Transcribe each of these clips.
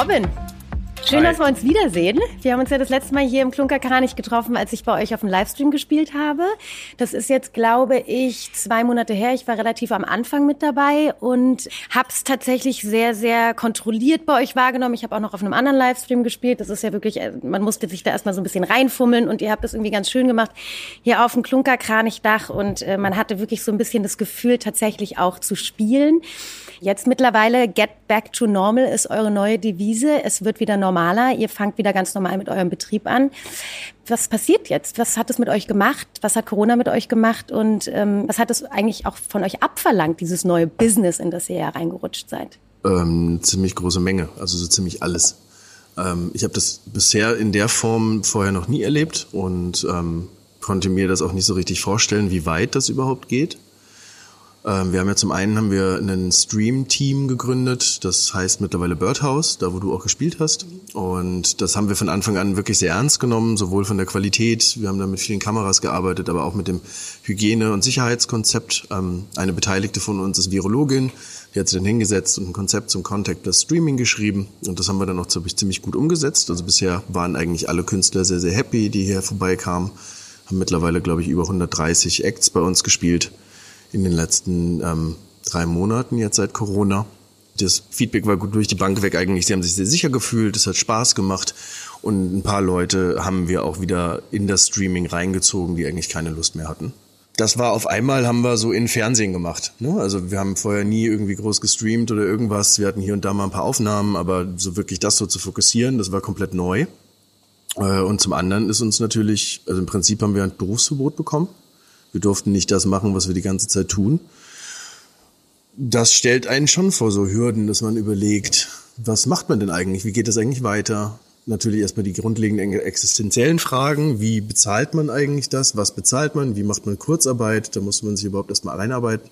Robin, Schön, dass wir uns wiedersehen. Wir haben uns ja das letzte Mal hier im Klunkerkranich getroffen, als ich bei euch auf dem Livestream gespielt habe. Das ist jetzt, glaube ich, zwei Monate her. Ich war relativ am Anfang mit dabei und habe es tatsächlich sehr, sehr kontrolliert bei euch wahrgenommen. Ich habe auch noch auf einem anderen Livestream gespielt. Das ist ja wirklich, äh, man musste sich da erstmal so ein bisschen reinfummeln und ihr habt es irgendwie ganz schön gemacht hier auf dem Klunkerkranichdach und äh, man hatte wirklich so ein bisschen das Gefühl, tatsächlich auch zu spielen. Jetzt mittlerweile Get Back to Normal ist eure neue Devise. Es wird wieder normaler. Ihr fangt wieder ganz normal mit eurem Betrieb an. Was passiert jetzt? Was hat es mit euch gemacht? Was hat Corona mit euch gemacht? Und ähm, was hat es eigentlich auch von euch abverlangt, dieses neue Business, in das ihr ja reingerutscht seid? Ähm, ziemlich große Menge, also so ziemlich alles. Ähm, ich habe das bisher in der Form vorher noch nie erlebt und ähm, konnte mir das auch nicht so richtig vorstellen, wie weit das überhaupt geht. Ähm, wir haben ja zum einen haben wir ein Stream-Team gegründet, das heißt mittlerweile Birdhouse, da wo du auch gespielt hast. Und das haben wir von Anfang an wirklich sehr ernst genommen, sowohl von der Qualität, wir haben da mit vielen Kameras gearbeitet, aber auch mit dem Hygiene- und Sicherheitskonzept. Ähm, eine Beteiligte von uns ist Virologin, die hat sich dann hingesetzt und ein Konzept zum Contactless Streaming geschrieben. Und das haben wir dann auch ziemlich gut umgesetzt. Also bisher waren eigentlich alle Künstler sehr, sehr happy, die hier vorbeikamen. Haben mittlerweile, glaube ich, über 130 Acts bei uns gespielt in den letzten ähm, drei Monaten jetzt seit Corona. Das Feedback war gut durch die Bank weg eigentlich. Sie haben sich sehr sicher gefühlt, es hat Spaß gemacht und ein paar Leute haben wir auch wieder in das Streaming reingezogen, die eigentlich keine Lust mehr hatten. Das war auf einmal, haben wir so in Fernsehen gemacht. Ne? Also wir haben vorher nie irgendwie groß gestreamt oder irgendwas. Wir hatten hier und da mal ein paar Aufnahmen, aber so wirklich das so zu fokussieren, das war komplett neu. Äh, und zum anderen ist uns natürlich, also im Prinzip haben wir ein Berufsverbot bekommen. Wir durften nicht das machen, was wir die ganze Zeit tun. Das stellt einen schon vor so Hürden, dass man überlegt, was macht man denn eigentlich? Wie geht das eigentlich weiter? Natürlich erstmal die grundlegenden existenziellen Fragen. Wie bezahlt man eigentlich das? Was bezahlt man? Wie macht man Kurzarbeit? Da muss man sich überhaupt erstmal reinarbeiten.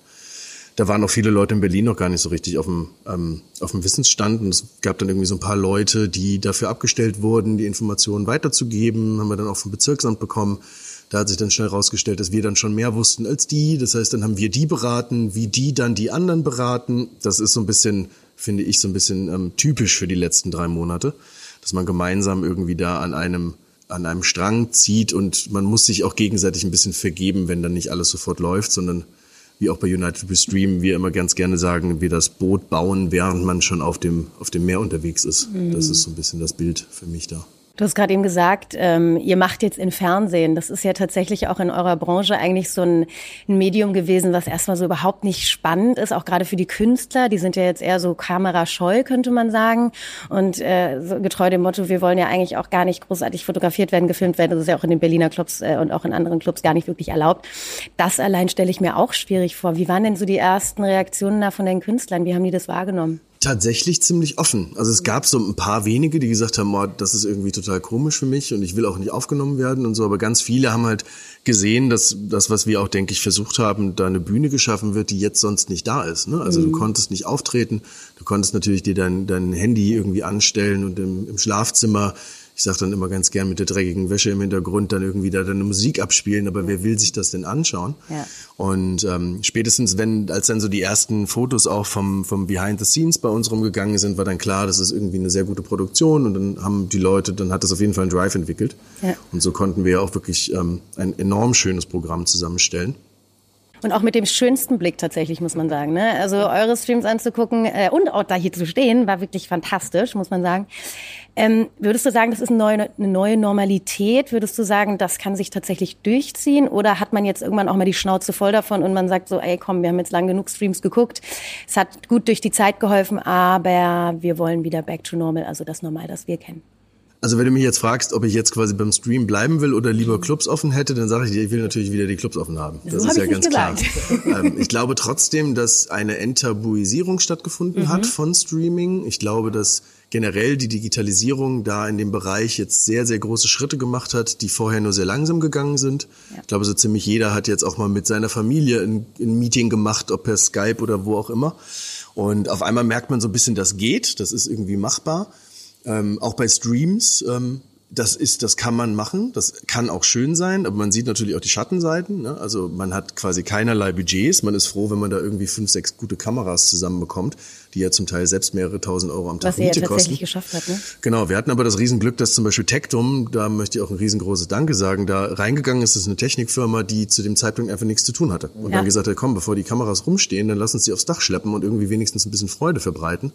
Da waren auch viele Leute in Berlin noch gar nicht so richtig auf dem, ähm, auf dem Wissensstand. Und es gab dann irgendwie so ein paar Leute, die dafür abgestellt wurden, die Informationen weiterzugeben. Haben wir dann auch vom Bezirksamt bekommen. Da hat sich dann schnell herausgestellt, dass wir dann schon mehr wussten als die. Das heißt, dann haben wir die beraten, wie die dann die anderen beraten. Das ist so ein bisschen, finde ich, so ein bisschen ähm, typisch für die letzten drei Monate, dass man gemeinsam irgendwie da an einem an einem Strang zieht und man muss sich auch gegenseitig ein bisschen vergeben, wenn dann nicht alles sofort läuft, sondern wie auch bei United We Stream, wir immer ganz gerne sagen, wir das Boot bauen, während man schon auf dem, auf dem Meer unterwegs ist. Mhm. Das ist so ein bisschen das Bild für mich da. Du hast gerade eben gesagt, ähm, ihr macht jetzt in Fernsehen. Das ist ja tatsächlich auch in eurer Branche eigentlich so ein, ein, Medium gewesen, was erstmal so überhaupt nicht spannend ist, auch gerade für die Künstler. Die sind ja jetzt eher so kamerascheu, könnte man sagen. Und äh, so getreu dem Motto, wir wollen ja eigentlich auch gar nicht großartig fotografiert werden, gefilmt werden. Das ist ja auch in den Berliner Clubs äh, und auch in anderen Clubs gar nicht wirklich erlaubt. Das allein stelle ich mir auch schwierig vor. Wie waren denn so die ersten Reaktionen da von den Künstlern? Wie haben die das wahrgenommen? Tatsächlich ziemlich offen. Also es gab so ein paar wenige, die gesagt haben, oh, das ist irgendwie total komisch für mich und ich will auch nicht aufgenommen werden und so. Aber ganz viele haben halt gesehen, dass das, was wir auch, denke ich, versucht haben, da eine Bühne geschaffen wird, die jetzt sonst nicht da ist. Ne? Also mhm. du konntest nicht auftreten, du konntest natürlich dir dein, dein Handy irgendwie anstellen und im, im Schlafzimmer ich sage dann immer ganz gern mit der dreckigen Wäsche im Hintergrund dann irgendwie da deine Musik abspielen, aber wer will sich das denn anschauen? Ja. Und ähm, spätestens wenn, als dann so die ersten Fotos auch vom, vom Behind the Scenes bei uns rumgegangen sind, war dann klar, das ist irgendwie eine sehr gute Produktion und dann haben die Leute, dann hat das auf jeden Fall einen Drive entwickelt. Ja. Und so konnten wir auch wirklich ähm, ein enorm schönes Programm zusammenstellen. Und auch mit dem schönsten Blick tatsächlich, muss man sagen. Ne? Also eure Streams anzugucken äh, und auch da hier zu stehen, war wirklich fantastisch, muss man sagen. Ähm, würdest du sagen, das ist eine neue, eine neue Normalität? Würdest du sagen, das kann sich tatsächlich durchziehen? Oder hat man jetzt irgendwann auch mal die Schnauze voll davon und man sagt so, ey komm, wir haben jetzt lang genug Streams geguckt. Es hat gut durch die Zeit geholfen, aber wir wollen wieder back to normal, also das Normal, das wir kennen. Also wenn du mich jetzt fragst, ob ich jetzt quasi beim Stream bleiben will oder lieber Clubs offen hätte, dann sage ich dir, ich will natürlich wieder die Clubs offen haben. Das so ist ja ganz klar. Ähm, ich glaube trotzdem, dass eine Enttabuisierung stattgefunden mhm. hat von Streaming. Ich glaube, dass generell die Digitalisierung da in dem Bereich jetzt sehr, sehr große Schritte gemacht hat, die vorher nur sehr langsam gegangen sind. Ja. Ich glaube, so ziemlich jeder hat jetzt auch mal mit seiner Familie ein, ein Meeting gemacht, ob per Skype oder wo auch immer. Und auf einmal merkt man so ein bisschen, das geht, das ist irgendwie machbar. Ähm, auch bei Streams, ähm, das ist, das kann man machen, das kann auch schön sein, aber man sieht natürlich auch die Schattenseiten. Ne? Also man hat quasi keinerlei Budgets. Man ist froh, wenn man da irgendwie fünf, sechs gute Kameras zusammenbekommt, die ja zum Teil selbst mehrere tausend Euro am Tag Was Miete ja tatsächlich kosten. geschafft hat, ne? Genau, wir hatten aber das Riesenglück, dass zum Beispiel Tectum, da möchte ich auch ein riesengroßes Danke sagen, da reingegangen ist, das ist eine Technikfirma, die zu dem Zeitpunkt einfach nichts zu tun hatte. Und ja. dann gesagt hat, komm, bevor die Kameras rumstehen, dann lass uns sie aufs Dach schleppen und irgendwie wenigstens ein bisschen Freude verbreiten.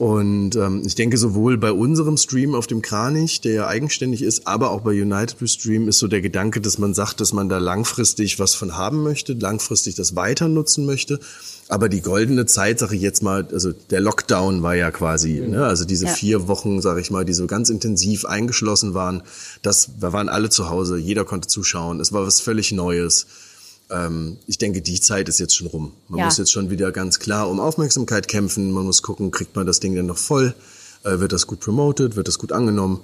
Und ähm, ich denke, sowohl bei unserem Stream auf dem Kranich, der ja eigenständig ist, aber auch bei United We Stream ist so der Gedanke, dass man sagt, dass man da langfristig was von haben möchte, langfristig das weiter nutzen möchte. Aber die goldene Zeit, sage ich jetzt mal, also der Lockdown war ja quasi, mhm. ne, also diese ja. vier Wochen, sage ich mal, die so ganz intensiv eingeschlossen waren, das, wir waren alle zu Hause, jeder konnte zuschauen, es war was völlig Neues ähm, ich denke, die Zeit ist jetzt schon rum. Man ja. muss jetzt schon wieder ganz klar um Aufmerksamkeit kämpfen. Man muss gucken, kriegt man das Ding denn noch voll? Äh, wird das gut promoted? Wird das gut angenommen?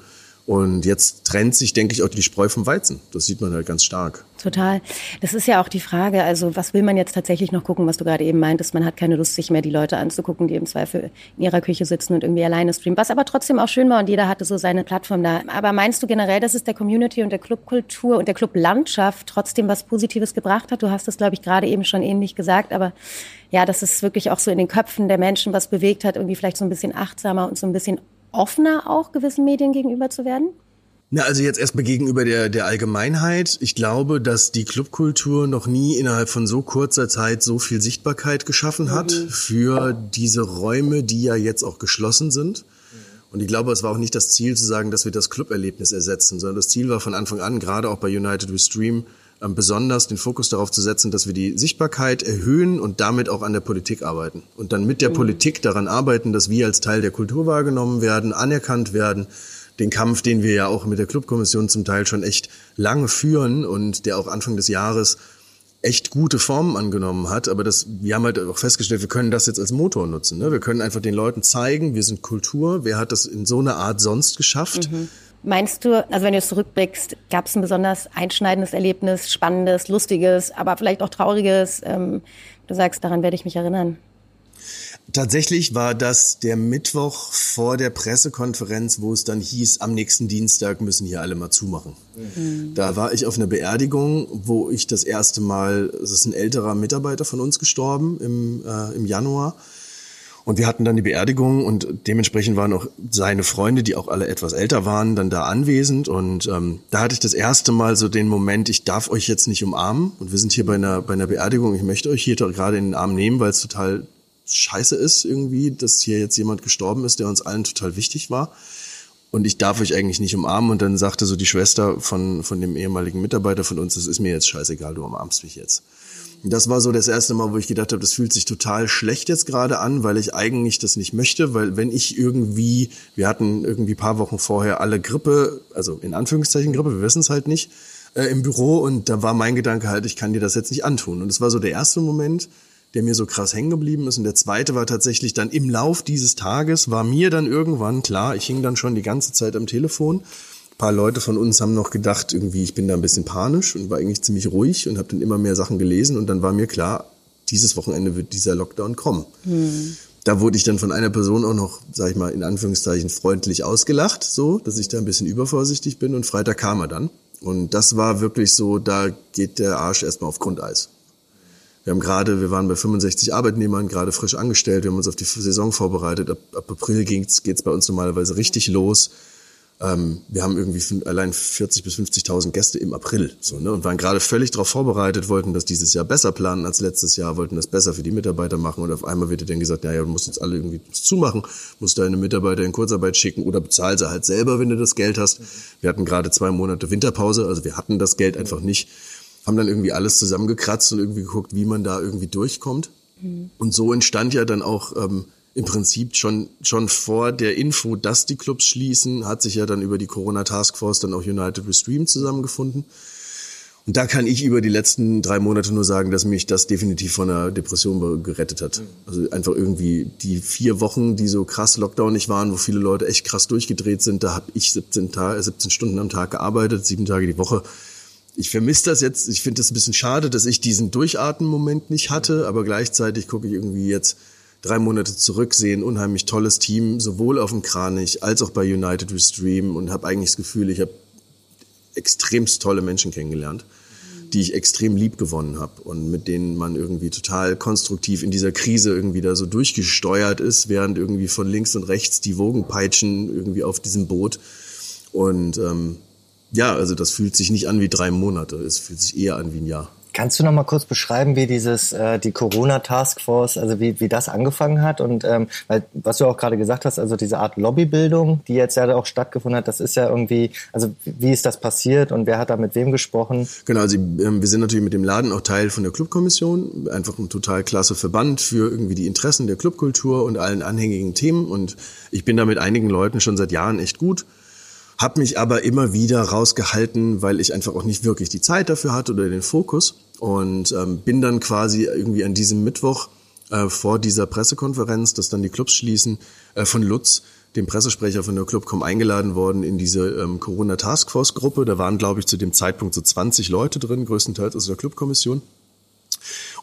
Und jetzt trennt sich, denke ich, auch die Spreu vom Weizen. Das sieht man halt ganz stark. Total. Das ist ja auch die Frage, also was will man jetzt tatsächlich noch gucken, was du gerade eben meintest, man hat keine Lust, sich mehr die Leute anzugucken, die im Zweifel in ihrer Küche sitzen und irgendwie alleine streamen, was aber trotzdem auch schön war und jeder hatte so seine Plattform da. Aber meinst du generell, dass es der Community und der Clubkultur und der Clublandschaft trotzdem was Positives gebracht hat? Du hast es, glaube ich, gerade eben schon ähnlich gesagt, aber ja, dass es wirklich auch so in den Köpfen der Menschen was bewegt hat, irgendwie vielleicht so ein bisschen achtsamer und so ein bisschen offener auch gewissen Medien gegenüber zu werden? Na, also jetzt erstmal gegenüber der, der Allgemeinheit. Ich glaube, dass die Clubkultur noch nie innerhalb von so kurzer Zeit so viel Sichtbarkeit geschaffen hat mhm. für diese Räume, die ja jetzt auch geschlossen sind. Und ich glaube, es war auch nicht das Ziel zu sagen, dass wir das Cluberlebnis ersetzen, sondern das Ziel war von Anfang an, gerade auch bei United We Stream, besonders den Fokus darauf zu setzen, dass wir die Sichtbarkeit erhöhen und damit auch an der Politik arbeiten. Und dann mit der mhm. Politik daran arbeiten, dass wir als Teil der Kultur wahrgenommen werden, anerkannt werden. Den Kampf, den wir ja auch mit der Clubkommission zum Teil schon echt lange führen und der auch Anfang des Jahres echt gute Formen angenommen hat. Aber das, wir haben halt auch festgestellt, wir können das jetzt als Motor nutzen. Ne? Wir können einfach den Leuten zeigen, wir sind Kultur. Wer hat das in so einer Art sonst geschafft? Mhm. Meinst du, also wenn du jetzt zurückblickst, gab es ein besonders einschneidendes Erlebnis, spannendes, lustiges, aber vielleicht auch trauriges? Ähm, du sagst, daran werde ich mich erinnern. Tatsächlich war das der Mittwoch vor der Pressekonferenz, wo es dann hieß, am nächsten Dienstag müssen hier alle mal zumachen. Mhm. Da war ich auf einer Beerdigung, wo ich das erste Mal, es ist ein älterer Mitarbeiter von uns gestorben im, äh, im Januar. Und wir hatten dann die Beerdigung und dementsprechend waren auch seine Freunde, die auch alle etwas älter waren, dann da anwesend. Und ähm, da hatte ich das erste Mal so den Moment, ich darf euch jetzt nicht umarmen. Und wir sind hier bei einer, bei einer Beerdigung. Ich möchte euch hier gerade in den Arm nehmen, weil es total scheiße ist irgendwie, dass hier jetzt jemand gestorben ist, der uns allen total wichtig war. Und ich darf euch eigentlich nicht umarmen. Und dann sagte so die Schwester von, von dem ehemaligen Mitarbeiter von uns, es ist mir jetzt scheißegal, du umarmst mich jetzt. Das war so das erste Mal, wo ich gedacht habe, das fühlt sich total schlecht jetzt gerade an, weil ich eigentlich das nicht möchte, weil wenn ich irgendwie, wir hatten irgendwie paar Wochen vorher alle Grippe, also in Anführungszeichen Grippe, wir wissen es halt nicht, äh, im Büro und da war mein Gedanke halt, ich kann dir das jetzt nicht antun. Und es war so der erste Moment, der mir so krass hängen geblieben ist. Und der zweite war tatsächlich dann im Lauf dieses Tages, war mir dann irgendwann klar, ich hing dann schon die ganze Zeit am Telefon paar Leute von uns haben noch gedacht, irgendwie, ich bin da ein bisschen panisch und war eigentlich ziemlich ruhig und habe dann immer mehr Sachen gelesen und dann war mir klar, dieses Wochenende wird dieser Lockdown kommen. Hm. Da wurde ich dann von einer Person auch noch, sag ich mal, in Anführungszeichen freundlich ausgelacht, so, dass ich da ein bisschen übervorsichtig bin und Freitag kam er dann. Und das war wirklich so, da geht der Arsch erstmal auf Grundeis. Wir haben gerade, wir waren bei 65 Arbeitnehmern, gerade frisch angestellt, wir haben uns auf die Saison vorbereitet. Ab, ab April geht's, geht's bei uns normalerweise richtig los. Ähm, wir haben irgendwie allein 40 bis 50.000 Gäste im April so, ne, und waren gerade völlig darauf vorbereitet, wollten das dieses Jahr besser planen als letztes Jahr, wollten das besser für die Mitarbeiter machen und auf einmal wird dann gesagt, naja, du musst jetzt alle irgendwie zumachen, musst deine Mitarbeiter in Kurzarbeit schicken oder bezahl sie halt selber, wenn du das Geld hast. Wir hatten gerade zwei Monate Winterpause, also wir hatten das Geld einfach nicht, haben dann irgendwie alles zusammengekratzt und irgendwie geguckt, wie man da irgendwie durchkommt. Mhm. Und so entstand ja dann auch ähm, im Prinzip schon, schon vor der Info, dass die Clubs schließen, hat sich ja dann über die Corona Taskforce dann auch United We Stream zusammengefunden. Und da kann ich über die letzten drei Monate nur sagen, dass mich das definitiv von einer Depression gerettet hat. Also einfach irgendwie die vier Wochen, die so krass Lockdownig waren, wo viele Leute echt krass durchgedreht sind, da habe ich 17, Tage, 17 Stunden am Tag gearbeitet, sieben Tage die Woche. Ich vermisse das jetzt. Ich finde es ein bisschen schade, dass ich diesen Durchatmen-Moment nicht hatte, aber gleichzeitig gucke ich irgendwie jetzt drei Monate zurücksehen, unheimlich tolles Team, sowohl auf dem Kranich als auch bei United Restream und habe eigentlich das Gefühl, ich habe extremst tolle Menschen kennengelernt, die ich extrem lieb gewonnen habe und mit denen man irgendwie total konstruktiv in dieser Krise irgendwie da so durchgesteuert ist, während irgendwie von links und rechts die Wogen peitschen irgendwie auf diesem Boot. Und ähm, ja, also das fühlt sich nicht an wie drei Monate, es fühlt sich eher an wie ein Jahr. Kannst du noch mal kurz beschreiben, wie dieses äh, die Corona Taskforce, also wie, wie das angefangen hat und ähm, weil was du auch gerade gesagt hast, also diese Art Lobbybildung, die jetzt ja auch stattgefunden hat, das ist ja irgendwie, also wie ist das passiert und wer hat da mit wem gesprochen? Genau, also ähm, wir sind natürlich mit dem Laden auch Teil von der Clubkommission, einfach ein total klasse Verband für irgendwie die Interessen der Clubkultur und allen anhängigen Themen und ich bin da mit einigen Leuten schon seit Jahren echt gut habe mich aber immer wieder rausgehalten, weil ich einfach auch nicht wirklich die Zeit dafür hatte oder den Fokus. Und ähm, bin dann quasi irgendwie an diesem Mittwoch äh, vor dieser Pressekonferenz, dass dann die Clubs schließen, äh, von Lutz, dem Pressesprecher von der Clubcom, eingeladen worden in diese ähm, Corona Taskforce Gruppe. Da waren, glaube ich, zu dem Zeitpunkt so 20 Leute drin, größtenteils aus der Clubkommission.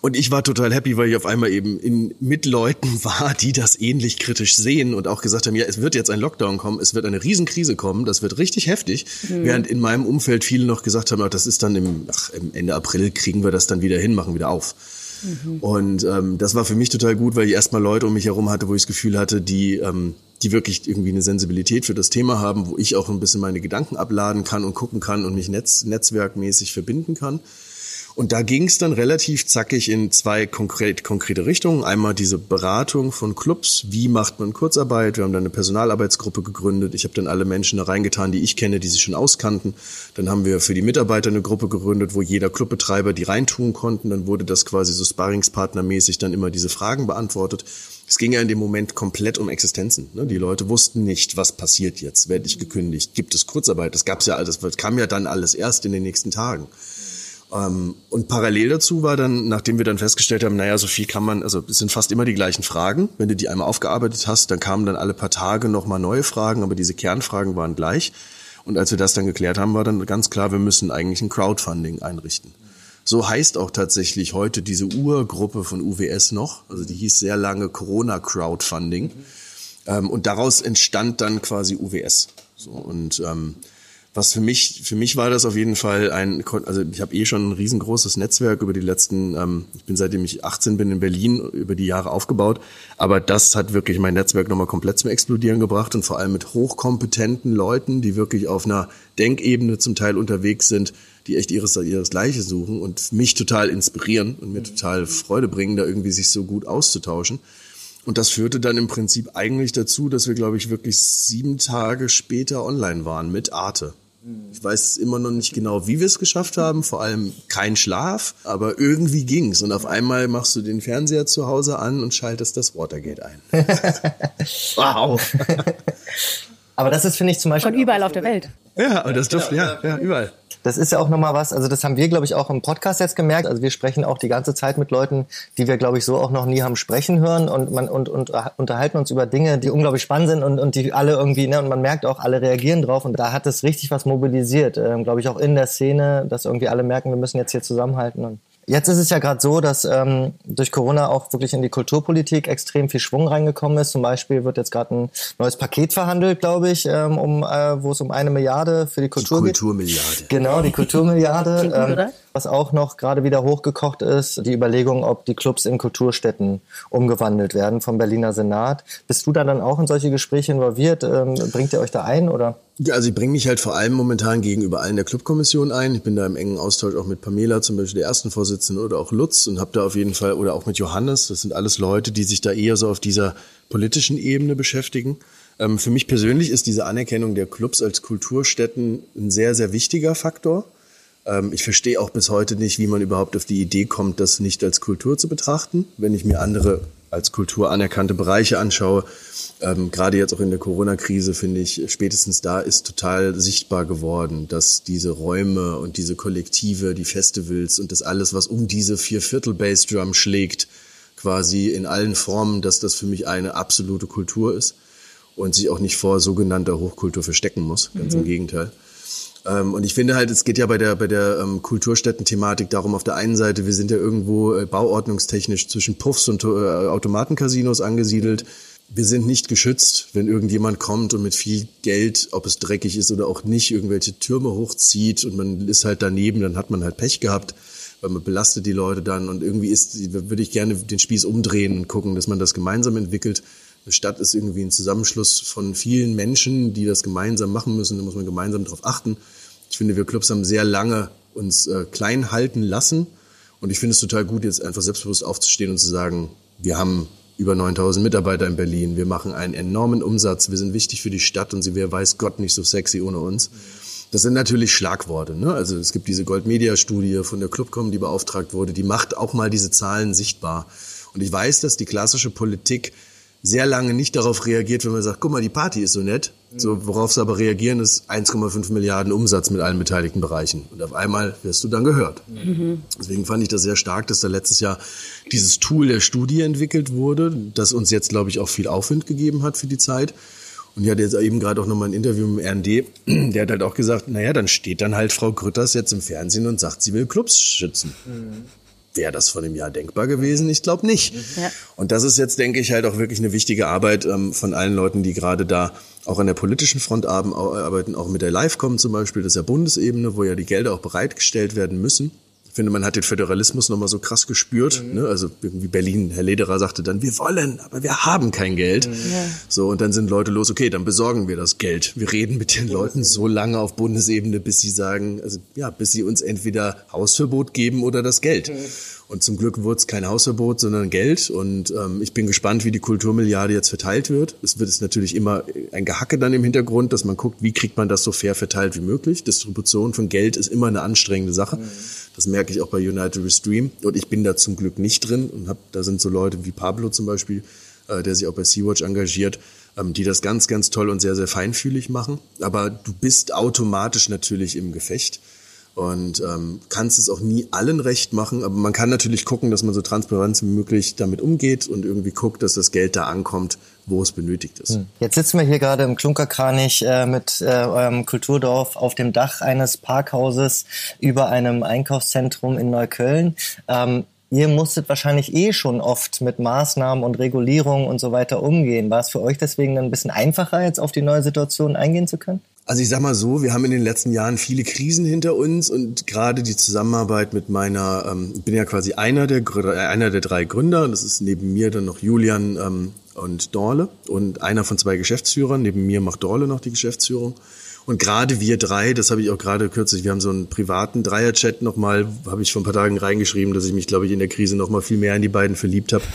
Und ich war total happy, weil ich auf einmal eben in, mit Leuten war, die das ähnlich kritisch sehen und auch gesagt haben, ja, es wird jetzt ein Lockdown kommen, es wird eine Riesenkrise kommen, das wird richtig heftig. Mhm. Während in meinem Umfeld viele noch gesagt haben, ach, das ist dann im, ach, im Ende April kriegen wir das dann wieder hin, machen wieder auf. Mhm. Und ähm, das war für mich total gut, weil ich erstmal Leute um mich herum hatte, wo ich das Gefühl hatte, die, ähm, die wirklich irgendwie eine Sensibilität für das Thema haben, wo ich auch ein bisschen meine Gedanken abladen kann und gucken kann und mich netz, netzwerkmäßig verbinden kann. Und da ging es dann relativ zackig in zwei konkret, konkrete Richtungen. Einmal diese Beratung von Clubs, wie macht man Kurzarbeit. Wir haben dann eine Personalarbeitsgruppe gegründet. Ich habe dann alle Menschen da reingetan, die ich kenne, die sich schon auskannten. Dann haben wir für die Mitarbeiter eine Gruppe gegründet, wo jeder Clubbetreiber die reintun konnten. Dann wurde das quasi so sparringspartnermäßig dann immer diese Fragen beantwortet. Es ging ja in dem Moment komplett um Existenzen. Ne? Die Leute wussten nicht, was passiert jetzt. Werde ich gekündigt? Gibt es Kurzarbeit? Das gab's ja alles, das kam ja dann alles erst in den nächsten Tagen. Ähm, und parallel dazu war dann, nachdem wir dann festgestellt haben, naja, so viel kann man, also es sind fast immer die gleichen Fragen. Wenn du die einmal aufgearbeitet hast, dann kamen dann alle paar Tage nochmal neue Fragen, aber diese Kernfragen waren gleich. Und als wir das dann geklärt haben, war dann ganz klar, wir müssen eigentlich ein Crowdfunding einrichten. So heißt auch tatsächlich heute diese Urgruppe von UWS noch. Also die hieß sehr lange Corona Crowdfunding. Mhm. und daraus entstand dann quasi UWS. So, und ähm, was für mich, für mich war das auf jeden Fall ein, also ich habe eh schon ein riesengroßes Netzwerk über die letzten, ähm, ich bin seitdem ich 18 bin in Berlin über die Jahre aufgebaut, aber das hat wirklich mein Netzwerk nochmal komplett zum Explodieren gebracht und vor allem mit hochkompetenten Leuten, die wirklich auf einer Denkebene zum Teil unterwegs sind, die echt ihres, ihresgleiche suchen und mich total inspirieren und mir total Freude bringen, da irgendwie sich so gut auszutauschen. Und das führte dann im Prinzip eigentlich dazu, dass wir, glaube ich, wirklich sieben Tage später online waren mit Arte. Ich weiß immer noch nicht genau, wie wir es geschafft haben, vor allem kein Schlaf, aber irgendwie ging's. Und auf einmal machst du den Fernseher zu Hause an und schaltest das Watergate ein. wow. aber das ist, finde ich, zum Beispiel. Von überall auf der Welt. Ja, aber das dürfte, ja, ja, überall. Das ist ja auch nochmal was, also das haben wir, glaube ich, auch im Podcast jetzt gemerkt. Also wir sprechen auch die ganze Zeit mit Leuten, die wir, glaube ich, so auch noch nie haben sprechen hören und man und, und unterhalten uns über Dinge, die unglaublich spannend sind und, und die alle irgendwie, ne, und man merkt auch, alle reagieren drauf und da hat es richtig was mobilisiert, ähm, glaube ich, auch in der Szene, dass irgendwie alle merken, wir müssen jetzt hier zusammenhalten und Jetzt ist es ja gerade so, dass ähm, durch Corona auch wirklich in die Kulturpolitik extrem viel Schwung reingekommen ist. Zum Beispiel wird jetzt gerade ein neues Paket verhandelt, glaube ich, ähm, um, äh, wo es um eine Milliarde für die Kultur die Kulturmilliarde. geht. Genau, die Kulturmilliarde. ähm, was auch noch gerade wieder hochgekocht ist, die Überlegung, ob die Clubs in Kulturstätten umgewandelt werden vom Berliner Senat. Bist du da dann auch in solche Gespräche involviert? Ähm, bringt ihr euch da ein oder? Also ich bringe mich halt vor allem momentan gegenüber allen der Clubkommission ein. Ich bin da im engen Austausch auch mit Pamela, zum Beispiel der ersten Vorsitzenden, oder auch Lutz und habe da auf jeden Fall, oder auch mit Johannes, das sind alles Leute, die sich da eher so auf dieser politischen Ebene beschäftigen. Ähm, für mich persönlich ist diese Anerkennung der Clubs als Kulturstätten ein sehr, sehr wichtiger Faktor. Ähm, ich verstehe auch bis heute nicht, wie man überhaupt auf die Idee kommt, das nicht als Kultur zu betrachten. Wenn ich mir andere als Kultur anerkannte Bereiche anschaue, ähm, gerade jetzt auch in der Corona-Krise finde ich, spätestens da ist total sichtbar geworden, dass diese Räume und diese Kollektive, die Festivals und das alles, was um diese Vierviertel-Bassdrum schlägt, quasi in allen Formen, dass das für mich eine absolute Kultur ist und sich auch nicht vor sogenannter Hochkultur verstecken muss. Ganz mhm. im Gegenteil. Ähm, und ich finde halt, es geht ja bei der, bei der ähm, Kulturstätten-Thematik darum, auf der einen Seite, wir sind ja irgendwo äh, bauordnungstechnisch zwischen Puffs und äh, Automatencasinos angesiedelt. Wir sind nicht geschützt, wenn irgendjemand kommt und mit viel Geld, ob es dreckig ist oder auch nicht, irgendwelche Türme hochzieht und man ist halt daneben, dann hat man halt Pech gehabt, weil man belastet die Leute dann und irgendwie ist, würde ich gerne den Spieß umdrehen und gucken, dass man das gemeinsam entwickelt. Eine Stadt ist irgendwie ein Zusammenschluss von vielen Menschen, die das gemeinsam machen müssen. Da muss man gemeinsam darauf achten. Ich finde, wir Clubs haben sehr lange uns äh, klein halten lassen. Und ich finde es total gut, jetzt einfach selbstbewusst aufzustehen und zu sagen, wir haben über 9000 Mitarbeiter in Berlin. Wir machen einen enormen Umsatz. Wir sind wichtig für die Stadt und sie wäre, weiß Gott, nicht so sexy ohne uns. Das sind natürlich Schlagworte. Ne? Also es gibt diese Gold-Media-Studie von der Clubcom, die beauftragt wurde. Die macht auch mal diese Zahlen sichtbar. Und ich weiß, dass die klassische Politik sehr lange nicht darauf reagiert, wenn man sagt, guck mal, die Party ist so nett. So, worauf sie aber reagieren, ist 1,5 Milliarden Umsatz mit allen beteiligten Bereichen. Und auf einmal wirst du dann gehört. Mhm. Deswegen fand ich das sehr stark, dass da letztes Jahr dieses Tool der Studie entwickelt wurde, das uns jetzt, glaube ich, auch viel Aufwind gegeben hat für die Zeit. Und ich hatte jetzt eben gerade auch nochmal ein Interview mit dem RND, der hat halt auch gesagt, naja, dann steht dann halt Frau Grütters jetzt im Fernsehen und sagt, sie will Clubs schützen. Mhm. Wäre das vor dem Jahr denkbar gewesen? Ich glaube nicht. Ja. Und das ist jetzt, denke ich, halt auch wirklich eine wichtige Arbeit ähm, von allen Leuten, die gerade da auch an der politischen Front arbeiten, auch mit der Livecom zum Beispiel, das ist ja Bundesebene, wo ja die Gelder auch bereitgestellt werden müssen. Ich finde, man hat den Föderalismus nochmal so krass gespürt. Mhm. Ne? Also irgendwie Berlin, Herr Lederer sagte dann, wir wollen, aber wir haben kein Geld. Mhm. So, und dann sind Leute los, okay, dann besorgen wir das Geld. Wir reden mit den Leuten so lange auf Bundesebene, bis sie sagen, also ja, bis sie uns entweder Hausverbot geben oder das Geld. Mhm. Und zum Glück wurde es kein Hausverbot, sondern Geld. Und ähm, ich bin gespannt, wie die Kulturmilliarde jetzt verteilt wird. Es wird es natürlich immer ein Gehacke dann im Hintergrund, dass man guckt, wie kriegt man das so fair verteilt wie möglich. Distribution von Geld ist immer eine anstrengende Sache. Mhm. Das merke ich auch bei United Restream. Und ich bin da zum Glück nicht drin. Und hab, da sind so Leute wie Pablo zum Beispiel, äh, der sich auch bei Sea-Watch engagiert, ähm, die das ganz, ganz toll und sehr, sehr feinfühlig machen. Aber du bist automatisch natürlich im Gefecht und ähm, kannst es auch nie allen recht machen, aber man kann natürlich gucken, dass man so transparent wie möglich damit umgeht und irgendwie guckt, dass das Geld da ankommt, wo es benötigt ist. Hm. Jetzt sitzen wir hier gerade im Klunkerkranich äh, mit äh, eurem Kulturdorf auf dem Dach eines Parkhauses über einem Einkaufszentrum in Neukölln. Ähm, ihr musstet wahrscheinlich eh schon oft mit Maßnahmen und Regulierungen und so weiter umgehen. War es für euch deswegen ein bisschen einfacher, jetzt auf die neue Situation eingehen zu können? Also ich sag mal so, wir haben in den letzten Jahren viele Krisen hinter uns und gerade die Zusammenarbeit mit meiner, ähm, ich bin ja quasi einer der einer der drei Gründer, das ist neben mir dann noch Julian ähm, und Dorle und einer von zwei Geschäftsführern. Neben mir macht Dorle noch die Geschäftsführung. Und gerade wir drei, das habe ich auch gerade kürzlich, wir haben so einen privaten Dreierchat nochmal, habe ich vor ein paar Tagen reingeschrieben, dass ich mich, glaube ich, in der Krise nochmal viel mehr in die beiden verliebt habe.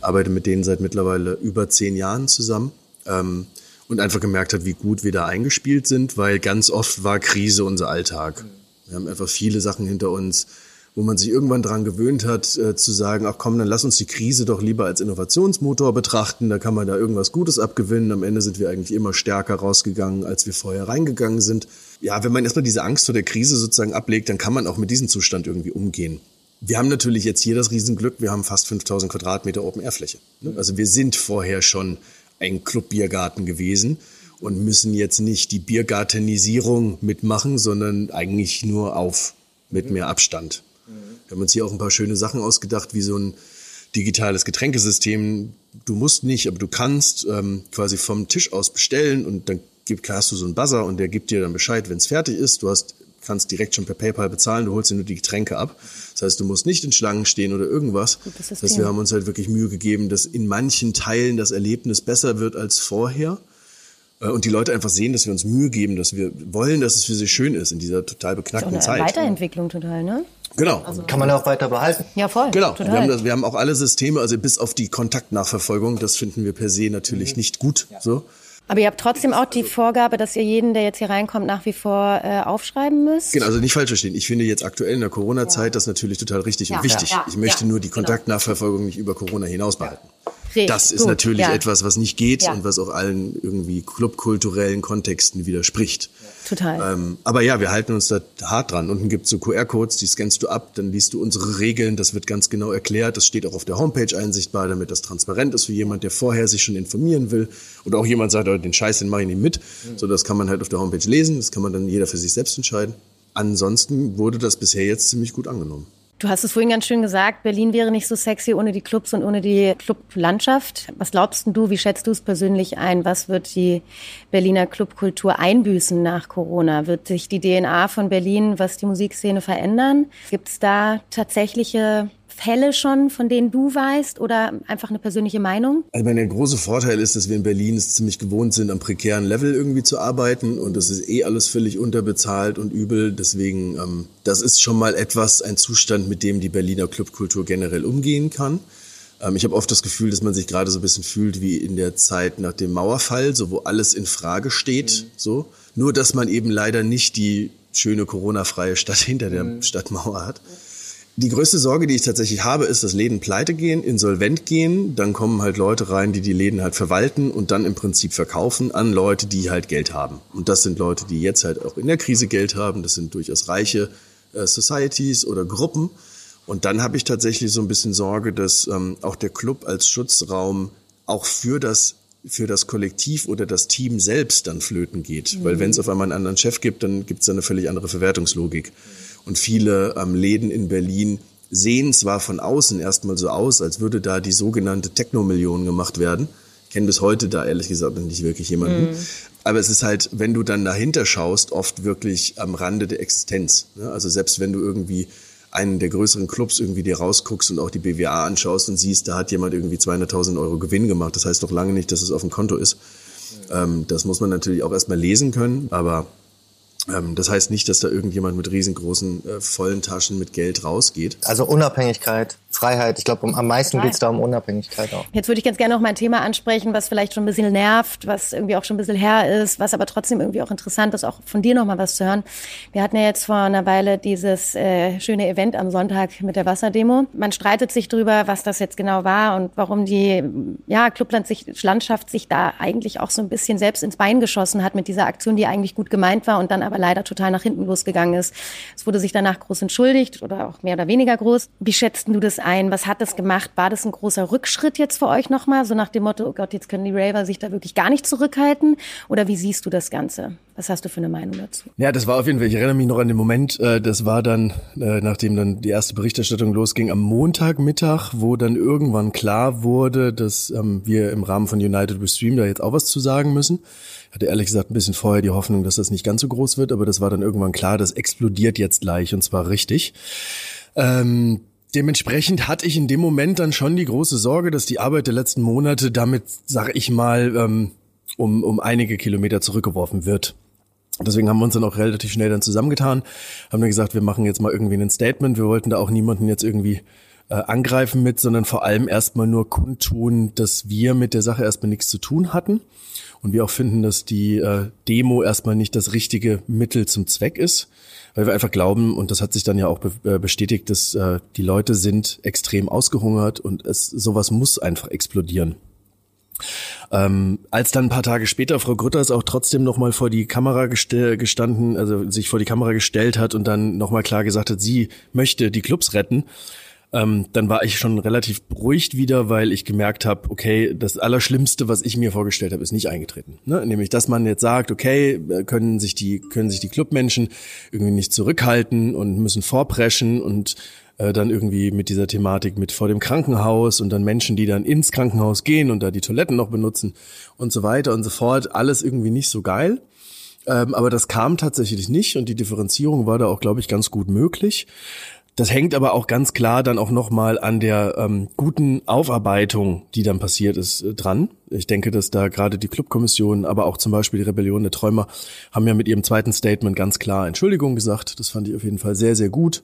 Arbeite mit denen seit mittlerweile über zehn Jahren zusammen. Ähm, und einfach gemerkt hat, wie gut wir da eingespielt sind, weil ganz oft war Krise unser Alltag. Wir haben einfach viele Sachen hinter uns, wo man sich irgendwann dran gewöhnt hat, äh, zu sagen, ach komm, dann lass uns die Krise doch lieber als Innovationsmotor betrachten, da kann man da irgendwas Gutes abgewinnen. Am Ende sind wir eigentlich immer stärker rausgegangen, als wir vorher reingegangen sind. Ja, wenn man erstmal diese Angst vor der Krise sozusagen ablegt, dann kann man auch mit diesem Zustand irgendwie umgehen. Wir haben natürlich jetzt hier das Riesenglück, wir haben fast 5000 Quadratmeter Open-Air-Fläche. Also wir sind vorher schon ein Clubbiergarten gewesen und müssen jetzt nicht die Biergartenisierung mitmachen, sondern eigentlich nur auf mit mehr Abstand. Wir haben uns hier auch ein paar schöne Sachen ausgedacht, wie so ein digitales Getränkesystem. Du musst nicht, aber du kannst ähm, quasi vom Tisch aus bestellen und dann gibt, hast du so einen Buzzer und der gibt dir dann Bescheid, wenn es fertig ist. Du hast kannst direkt schon per PayPal bezahlen, du holst dir nur die Getränke ab. Das heißt, du musst nicht in Schlangen stehen oder irgendwas. Das heißt, wir haben uns halt wirklich Mühe gegeben, dass in manchen Teilen das Erlebnis besser wird als vorher. Äh, und die Leute einfach sehen, dass wir uns Mühe geben, dass wir wollen, dass es für sie schön ist in dieser total beknackten das ist auch eine Zeit. Weiterentwicklung total, ne? Genau. Also kann man auch weiter behalten. Ja, voll. Genau. Total. Wir haben, das, wir haben auch alle Systeme, also bis auf die Kontaktnachverfolgung, das finden wir per se natürlich mhm. nicht gut. Ja. So. Aber ihr habt trotzdem auch die Vorgabe, dass ihr jeden, der jetzt hier reinkommt, nach wie vor äh, aufschreiben müsst? Genau, also nicht falsch verstehen. Ich finde jetzt aktuell in der Corona-Zeit ja. das natürlich total richtig ja. und wichtig. Ja. Ich möchte nur die genau. Kontaktnachverfolgung nicht über Corona hinaus behalten. Okay, das ist gut, natürlich ja. etwas, was nicht geht ja. und was auch allen irgendwie clubkulturellen Kontexten widerspricht. Total. Ähm, aber ja, wir halten uns da hart dran. Unten gibt's so QR-Codes, die scannst du ab, dann liest du unsere Regeln, das wird ganz genau erklärt, das steht auch auf der Homepage einsichtbar, damit das transparent ist für jemand, der vorher sich schon informieren will. Oder auch jemand sagt, oh, den Scheiß, den mache ich nicht mit. Mhm. So, das kann man halt auf der Homepage lesen, das kann man dann jeder für sich selbst entscheiden. Ansonsten wurde das bisher jetzt ziemlich gut angenommen. Du hast es vorhin ganz schön gesagt, Berlin wäre nicht so sexy ohne die Clubs und ohne die Clublandschaft. Was glaubst du, wie schätzt du es persönlich ein? Was wird die Berliner Clubkultur einbüßen nach Corona? Wird sich die DNA von Berlin, was die Musikszene verändern? Gibt es da tatsächliche Fälle schon, von denen du weißt oder einfach eine persönliche Meinung? Also mein, der große Vorteil ist, dass wir in Berlin es ziemlich gewohnt sind, am prekären Level irgendwie zu arbeiten und das ist eh alles völlig unterbezahlt und übel. Deswegen, ähm, das ist schon mal etwas, ein Zustand, mit dem die Berliner Clubkultur generell umgehen kann. Ähm, ich habe oft das Gefühl, dass man sich gerade so ein bisschen fühlt wie in der Zeit nach dem Mauerfall, so wo alles in Frage steht, mhm. so. Nur, dass man eben leider nicht die schöne Corona-freie Stadt hinter der mhm. Stadtmauer hat. Die größte Sorge, die ich tatsächlich habe, ist, dass Läden pleite gehen, insolvent gehen. Dann kommen halt Leute rein, die die Läden halt verwalten und dann im Prinzip verkaufen an Leute, die halt Geld haben. Und das sind Leute, die jetzt halt auch in der Krise Geld haben. Das sind durchaus reiche äh, Societies oder Gruppen. Und dann habe ich tatsächlich so ein bisschen Sorge, dass ähm, auch der Club als Schutzraum auch für das für das Kollektiv oder das Team selbst dann flöten geht. Mhm. Weil wenn es auf einmal einen anderen Chef gibt, dann gibt es eine völlig andere Verwertungslogik. Und viele ähm, Läden in Berlin sehen zwar von außen erstmal so aus, als würde da die sogenannte Technomillion gemacht werden. Ich kenne bis heute da ehrlich gesagt nicht wirklich jemanden. Mhm. Aber es ist halt, wenn du dann dahinter schaust, oft wirklich am Rande der Existenz. Ne? Also selbst wenn du irgendwie einen der größeren Clubs irgendwie dir rausguckst und auch die BWA anschaust und siehst, da hat jemand irgendwie 200.000 Euro Gewinn gemacht. Das heißt doch lange nicht, dass es auf dem Konto ist. Mhm. das muss man natürlich auch erstmal lesen können, aber ähm, das heißt nicht, dass da irgendjemand mit riesengroßen, äh, vollen Taschen mit Geld rausgeht. Also Unabhängigkeit, Freiheit. Ich glaube, um, am meisten geht es da um Unabhängigkeit auch. Jetzt würde ich ganz gerne noch mal ein Thema ansprechen, was vielleicht schon ein bisschen nervt, was irgendwie auch schon ein bisschen her ist, was aber trotzdem irgendwie auch interessant ist, auch von dir noch mal was zu hören. Wir hatten ja jetzt vor einer Weile dieses äh, schöne Event am Sonntag mit der Wasserdemo. Man streitet sich drüber, was das jetzt genau war und warum die ja, Clublandschaft sich da eigentlich auch so ein bisschen selbst ins Bein geschossen hat mit dieser Aktion, die eigentlich gut gemeint war und dann aber leider total nach hinten losgegangen ist. Es wurde sich danach groß entschuldigt oder auch mehr oder weniger groß. Wie schätzt du das ein? Was hat das gemacht? War das ein großer Rückschritt jetzt für euch nochmal? So nach dem Motto, oh Gott, jetzt können die Raver sich da wirklich gar nicht zurückhalten? Oder wie siehst du das Ganze? Was hast du für eine Meinung dazu? Ja, das war auf jeden Fall, ich erinnere mich noch an den Moment, äh, das war dann, äh, nachdem dann die erste Berichterstattung losging, am Montagmittag, wo dann irgendwann klar wurde, dass ähm, wir im Rahmen von United We Stream da jetzt auch was zu sagen müssen. Ich hatte ehrlich gesagt ein bisschen vorher die Hoffnung, dass das nicht ganz so groß wird, aber das war dann irgendwann klar, das explodiert jetzt gleich und zwar richtig. Ähm, Dementsprechend hatte ich in dem Moment dann schon die große Sorge, dass die Arbeit der letzten Monate damit, sag ich mal, ähm, um, um einige Kilometer zurückgeworfen wird. Deswegen haben wir uns dann auch relativ schnell dann zusammengetan, haben dann gesagt, wir machen jetzt mal irgendwie ein Statement. Wir wollten da auch niemanden jetzt irgendwie äh, angreifen mit, sondern vor allem erstmal nur kundtun, dass wir mit der Sache erstmal nichts zu tun hatten. Und wir auch finden, dass die äh, Demo erstmal nicht das richtige Mittel zum Zweck ist weil wir einfach glauben, und das hat sich dann ja auch be äh, bestätigt, dass äh, die Leute sind extrem ausgehungert und es sowas muss einfach explodieren. Ähm, als dann ein paar Tage später Frau Grütters auch trotzdem nochmal vor die Kamera gestanden, also sich vor die Kamera gestellt hat und dann nochmal klar gesagt hat, sie möchte die Clubs retten, ähm, dann war ich schon relativ beruhigt wieder, weil ich gemerkt habe, okay, das Allerschlimmste, was ich mir vorgestellt habe, ist nicht eingetreten. Ne? Nämlich, dass man jetzt sagt, okay, äh, können sich die können sich die Clubmenschen irgendwie nicht zurückhalten und müssen vorpreschen und äh, dann irgendwie mit dieser Thematik mit vor dem Krankenhaus und dann Menschen, die dann ins Krankenhaus gehen und da die Toiletten noch benutzen und so weiter und so fort. Alles irgendwie nicht so geil. Ähm, aber das kam tatsächlich nicht und die Differenzierung war da auch, glaube ich, ganz gut möglich. Das hängt aber auch ganz klar dann auch nochmal an der ähm, guten Aufarbeitung, die dann passiert ist, äh, dran. Ich denke, dass da gerade die Clubkommission, aber auch zum Beispiel die Rebellion der Träumer haben ja mit ihrem zweiten Statement ganz klar Entschuldigung gesagt. Das fand ich auf jeden Fall sehr, sehr gut.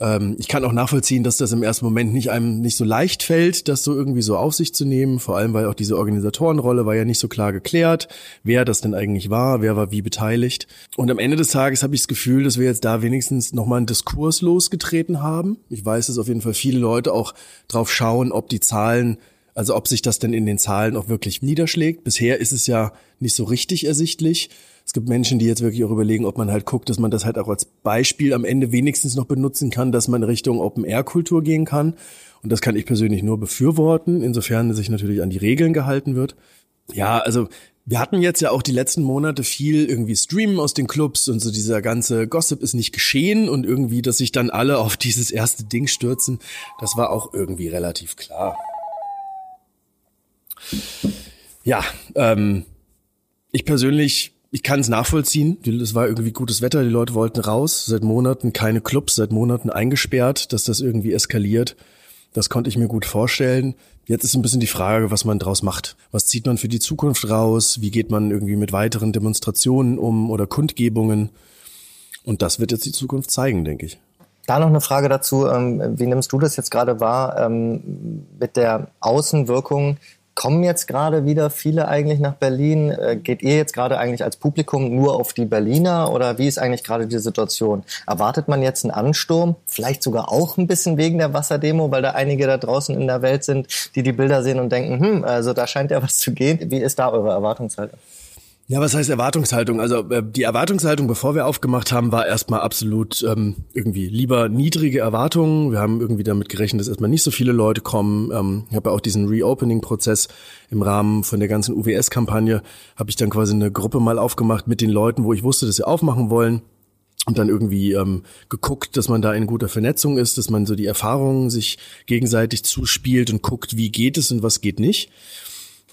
Ähm, ich kann auch nachvollziehen, dass das im ersten Moment nicht einem nicht so leicht fällt, das so irgendwie so auf sich zu nehmen. Vor allem, weil auch diese Organisatorenrolle war ja nicht so klar geklärt, wer das denn eigentlich war, wer war wie beteiligt. Und am Ende des Tages habe ich das Gefühl, dass wir jetzt da wenigstens nochmal einen Diskurs losgetreten haben. Ich weiß, dass auf jeden Fall viele Leute auch drauf schauen, ob die Zahlen Also ob sich das denn in den Zahlen auch wirklich niederschlägt. Bisher ist es ja nicht so richtig ersichtlich. Es gibt Menschen, die jetzt wirklich auch überlegen, ob man halt guckt, dass man das halt auch als Beispiel am Ende wenigstens noch benutzen kann, dass man Richtung Open-Air-Kultur gehen kann. Und das kann ich persönlich nur befürworten, insofern sich natürlich an die Regeln gehalten wird. Ja, also wir hatten jetzt ja auch die letzten Monate viel irgendwie Streamen aus den Clubs und so dieser ganze Gossip ist nicht geschehen und irgendwie, dass sich dann alle auf dieses erste Ding stürzen, das war auch irgendwie relativ klar. Ja, ähm, ich persönlich, ich kann es nachvollziehen. Es war irgendwie gutes Wetter, die Leute wollten raus. Seit Monaten keine Clubs, seit Monaten eingesperrt, dass das irgendwie eskaliert. Das konnte ich mir gut vorstellen. Jetzt ist ein bisschen die Frage, was man draus macht. Was zieht man für die Zukunft raus? Wie geht man irgendwie mit weiteren Demonstrationen um oder Kundgebungen? Und das wird jetzt die Zukunft zeigen, denke ich. Da noch eine Frage dazu. Ähm, wie nimmst du das jetzt gerade wahr ähm, mit der Außenwirkung Kommen jetzt gerade wieder viele eigentlich nach Berlin? Äh, geht ihr jetzt gerade eigentlich als Publikum nur auf die Berliner oder wie ist eigentlich gerade die Situation? Erwartet man jetzt einen Ansturm? Vielleicht sogar auch ein bisschen wegen der Wasserdemo, weil da einige da draußen in der Welt sind, die die Bilder sehen und denken, hm, also da scheint ja was zu gehen. Wie ist da eure Erwartungshaltung? Ja, was heißt Erwartungshaltung? Also äh, die Erwartungshaltung, bevor wir aufgemacht haben, war erstmal absolut ähm, irgendwie lieber niedrige Erwartungen. Wir haben irgendwie damit gerechnet, dass erstmal nicht so viele Leute kommen. Ähm, ich habe ja auch diesen Reopening-Prozess im Rahmen von der ganzen UWS-Kampagne, habe ich dann quasi eine Gruppe mal aufgemacht mit den Leuten, wo ich wusste, dass sie aufmachen wollen. Und dann irgendwie ähm, geguckt, dass man da in guter Vernetzung ist, dass man so die Erfahrungen sich gegenseitig zuspielt und guckt, wie geht es und was geht nicht.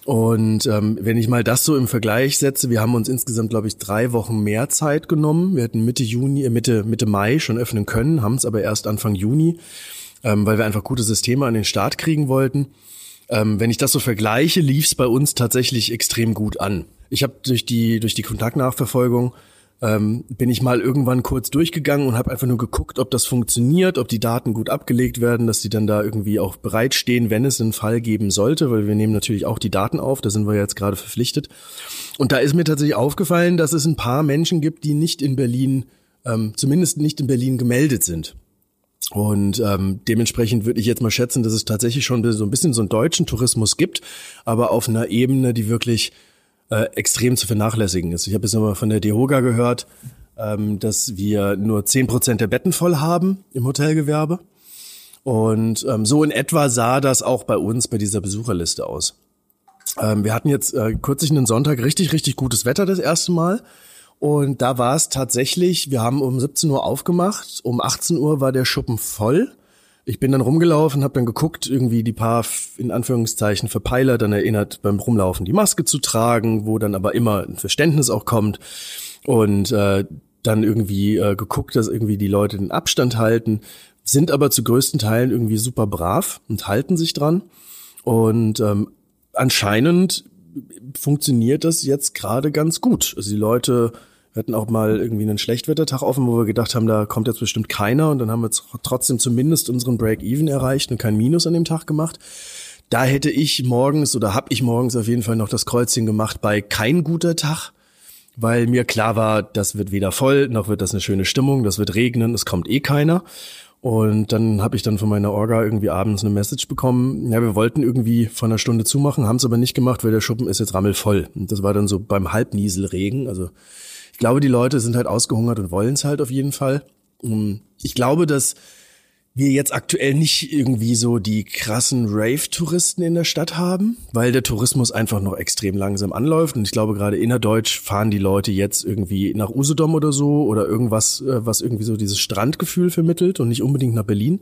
Und ähm, wenn ich mal das so im Vergleich setze, wir haben uns insgesamt, glaube ich, drei Wochen mehr Zeit genommen. Wir hätten Mitte Juni, äh, Mitte, Mitte Mai schon öffnen können, haben es aber erst Anfang Juni, ähm, weil wir einfach gute Systeme an den Start kriegen wollten. Ähm, wenn ich das so vergleiche, lief es bei uns tatsächlich extrem gut an. Ich habe durch die, durch die Kontaktnachverfolgung ähm, bin ich mal irgendwann kurz durchgegangen und habe einfach nur geguckt, ob das funktioniert, ob die Daten gut abgelegt werden, dass die dann da irgendwie auch bereitstehen, wenn es einen Fall geben sollte, weil wir nehmen natürlich auch die Daten auf, da sind wir jetzt gerade verpflichtet. Und da ist mir tatsächlich aufgefallen, dass es ein paar Menschen gibt, die nicht in Berlin, ähm, zumindest nicht in Berlin gemeldet sind. Und ähm, dementsprechend würde ich jetzt mal schätzen, dass es tatsächlich schon so ein bisschen so einen deutschen Tourismus gibt, aber auf einer Ebene, die wirklich äh, extrem zu vernachlässigen ist. Ich habe jetzt nochmal von der DEHOGA gehört, ähm, dass wir nur zehn Prozent der Betten voll haben im Hotelgewerbe. Und ähm, so in etwa sah das auch bei uns bei dieser Besucherliste aus. Ähm, wir hatten jetzt äh, kürzlich einen Sonntag richtig, richtig gutes Wetter das erste Mal. Und da war es tatsächlich, wir haben um 17 Uhr aufgemacht, um 18 Uhr war der Schuppen voll ich bin dann rumgelaufen, habe dann geguckt, irgendwie die paar in Anführungszeichen Verpeiler dann erinnert, beim Rumlaufen die Maske zu tragen, wo dann aber immer ein Verständnis auch kommt und äh, dann irgendwie äh, geguckt, dass irgendwie die Leute den Abstand halten, sind aber zu größten Teilen irgendwie super brav und halten sich dran und ähm, anscheinend funktioniert das jetzt gerade ganz gut. Also die Leute wir hatten auch mal irgendwie einen Schlechtwettertag offen, wo wir gedacht haben, da kommt jetzt bestimmt keiner und dann haben wir trotzdem zumindest unseren Break-Even erreicht und kein Minus an dem Tag gemacht. Da hätte ich morgens oder habe ich morgens auf jeden Fall noch das Kreuzchen gemacht bei kein guter Tag, weil mir klar war, das wird weder voll, noch wird das eine schöne Stimmung, das wird regnen, es kommt eh keiner. Und dann habe ich dann von meiner Orga irgendwie abends eine Message bekommen, ja, wir wollten irgendwie von einer Stunde zumachen, haben es aber nicht gemacht, weil der Schuppen ist jetzt rammelvoll. Und das war dann so beim Halbnieselregen, also ich glaube, die Leute sind halt ausgehungert und wollen es halt auf jeden Fall. Ähm, ich glaube, dass wir jetzt aktuell nicht irgendwie so die krassen Rave-Touristen in der Stadt haben, weil der Tourismus einfach noch extrem langsam anläuft. Und ich glaube, gerade innerdeutsch fahren die Leute jetzt irgendwie nach Usedom oder so oder irgendwas, äh, was irgendwie so dieses Strandgefühl vermittelt und nicht unbedingt nach Berlin.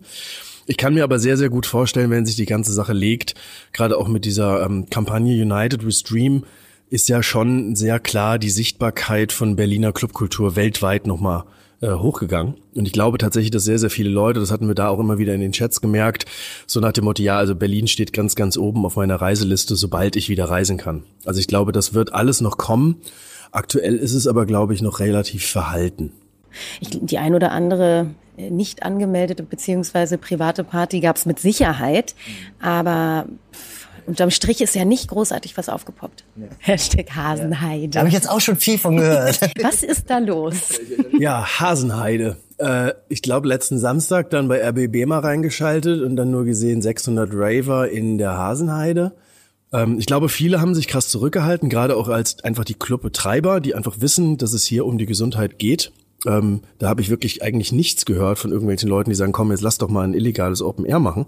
Ich kann mir aber sehr, sehr gut vorstellen, wenn sich die ganze Sache legt, gerade auch mit dieser ähm, Kampagne United We Stream, ist ja schon sehr klar die Sichtbarkeit von Berliner Clubkultur weltweit nochmal äh, hochgegangen. Und ich glaube tatsächlich, dass sehr, sehr viele Leute, das hatten wir da auch immer wieder in den Chats gemerkt, so nach dem Motto, ja, also Berlin steht ganz, ganz oben auf meiner Reiseliste, sobald ich wieder reisen kann. Also ich glaube, das wird alles noch kommen. Aktuell ist es aber, glaube ich, noch relativ verhalten. Ich, die ein oder andere äh, nicht angemeldete beziehungsweise private Party gab es mit Sicherheit, aber Unterm Strich ist ja nicht großartig was aufgepoppt. Nee. Hashtag Hasenheide. Da habe ich jetzt auch schon viel von gehört. was ist da los? Ja, Hasenheide. Äh, ich glaube, letzten Samstag dann bei RBB mal reingeschaltet und dann nur gesehen 600 Raver in der Hasenheide. Ähm, ich glaube, viele haben sich krass zurückgehalten, gerade auch als einfach die Clubbetreiber, die einfach wissen, dass es hier um die Gesundheit geht. Ähm, da habe ich wirklich eigentlich nichts gehört von irgendwelchen Leuten, die sagen, komm, jetzt lass doch mal ein illegales Open Air machen.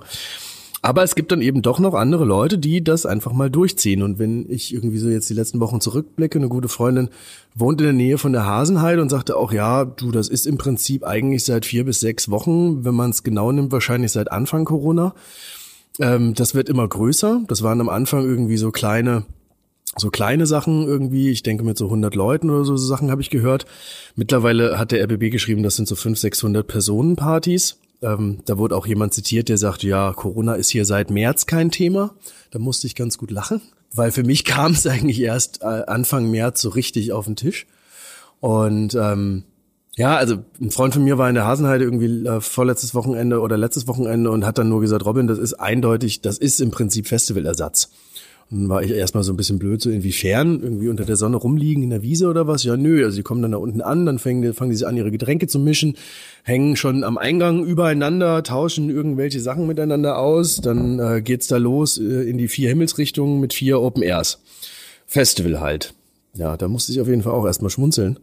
Aber es gibt dann eben doch noch andere Leute, die das einfach mal durchziehen. Und wenn ich irgendwie so jetzt die letzten Wochen zurückblicke, eine gute Freundin wohnt in der Nähe von der Hasenheide und sagte auch, ja, du, das ist im Prinzip eigentlich seit vier bis sechs Wochen, wenn man es genau nimmt, wahrscheinlich seit Anfang Corona. Ähm, das wird immer größer. Das waren am Anfang irgendwie so kleine so kleine Sachen irgendwie, ich denke mit so 100 Leuten oder so, so Sachen habe ich gehört. Mittlerweile hat der RBB geschrieben, das sind so 500, 600 Personenpartys. Ähm, da wurde auch jemand zitiert, der sagte, ja, Corona ist hier seit März kein Thema. Da musste ich ganz gut lachen, weil für mich kam es eigentlich erst äh, Anfang März so richtig auf den Tisch. Und ähm, ja, also ein Freund von mir war in der Hasenheide irgendwie äh, vorletztes Wochenende oder letztes Wochenende und hat dann nur gesagt, Robin, das ist eindeutig, das ist im Prinzip Festivalersatz. Dann war ich erstmal so ein bisschen blöd, so inwiefern, irgendwie unter der Sonne rumliegen in der Wiese oder was? Ja, nö, also die kommen dann da unten an, dann fangen, fangen die sich an, ihre Getränke zu mischen, hängen schon am Eingang übereinander, tauschen irgendwelche Sachen miteinander aus, dann äh, geht's da los äh, in die vier Himmelsrichtungen mit vier Open Airs. Festival halt. Ja, da musste ich auf jeden Fall auch erstmal schmunzeln.